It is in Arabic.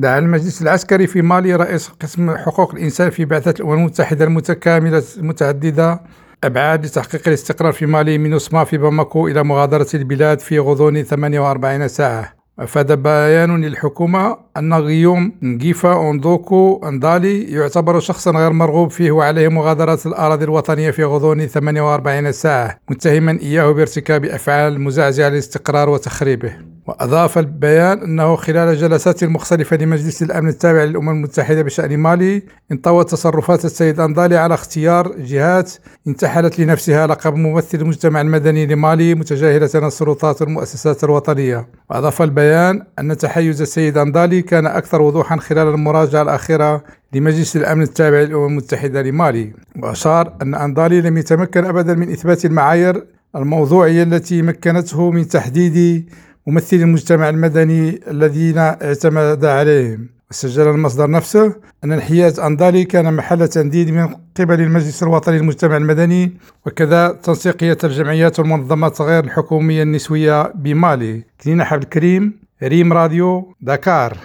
دعا المجلس العسكري في مالي رئيس قسم حقوق الإنسان في بعثة الأمم المتحدة المتكاملة المتعددة أبعاد لتحقيق الاستقرار في مالي من أسما في باماكو إلى مغادرة البلاد في غضون 48 ساعة. أفاد بيان للحكومة أن غيوم نجيفا أوندوكو أندالي يعتبر شخصا غير مرغوب فيه وعليه مغادرة الأراضي الوطنية في غضون 48 ساعة متهما إياه بارتكاب أفعال مزعزعة للاستقرار وتخريبه. وأضاف البيان أنه خلال جلسات مختلفة لمجلس الأمن التابع للأمم المتحدة بشأن مالي انطوت تصرفات السيد أندالي على اختيار جهات انتحلت لنفسها لقب ممثل المجتمع المدني لمالي متجاهلة السلطات والمؤسسات الوطنية. وأضاف البيان أن تحيز السيد أندالي كان أكثر وضوحا خلال المراجعة الأخيرة لمجلس الأمن التابع للأمم المتحدة لمالي وأشار أن أندالي لم يتمكن أبدا من إثبات المعايير الموضوعية التي مكنته من تحديد ممثلي المجتمع المدني الذين اعتمد عليهم وسجل المصدر نفسه أن انحياز أندالي كان محل تنديد من قبل المجلس الوطني للمجتمع المدني وكذا تنسيقية الجمعيات والمنظمات غير الحكومية النسوية بمالي. كلينا حبل الكريم ريم راديو دكار